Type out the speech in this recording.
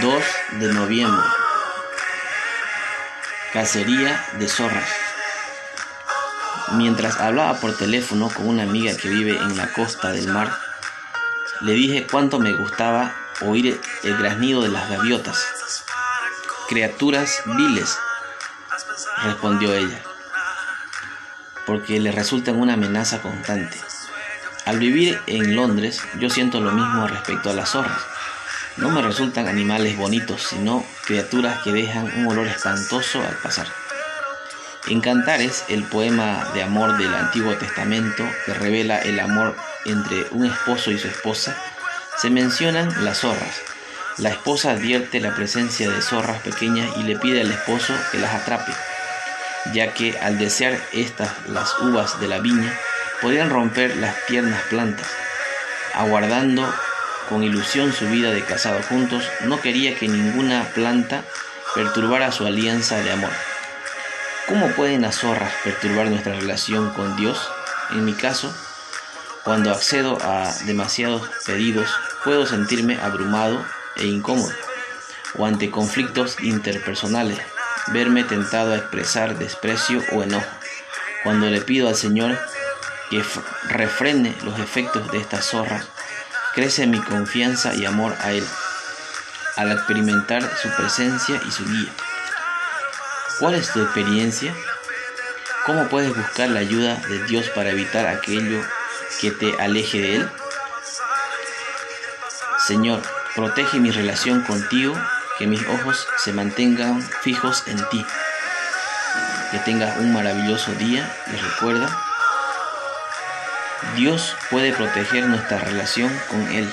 Coyembo. Cacería de zorras. Mientras hablaba por teléfono con una amiga que vive en la costa del mar, le dije cuánto me gustaba oír el graznido de las gaviotas. Criaturas viles, respondió ella, porque le resultan una amenaza constante. Al vivir en Londres, yo siento lo mismo respecto a las zorras. No me resultan animales bonitos, sino criaturas que dejan un olor espantoso al pasar. En Cantares, el poema de amor del Antiguo Testamento que revela el amor entre un esposo y su esposa, se mencionan las zorras. La esposa advierte la presencia de zorras pequeñas y le pide al esposo que las atrape, ya que al desear estas las uvas de la viña, podrían romper las tiernas plantas. Aguardando con ilusión su vida de casado juntos, no quería que ninguna planta perturbara su alianza de amor. ¿Cómo pueden las zorras perturbar nuestra relación con Dios? En mi caso, cuando accedo a demasiados pedidos, puedo sentirme abrumado e incómodo, o ante conflictos interpersonales, verme tentado a expresar desprecio o enojo. Cuando le pido al Señor que refrene los efectos de estas zorras, crece mi confianza y amor a Él, al experimentar su presencia y su guía. ¿Cuál es tu experiencia? ¿Cómo puedes buscar la ayuda de Dios para evitar aquello que te aleje de Él? Señor, protege mi relación contigo, que mis ojos se mantengan fijos en ti. Que tengas un maravilloso día y recuerda Dios puede proteger nuestra relación con Él.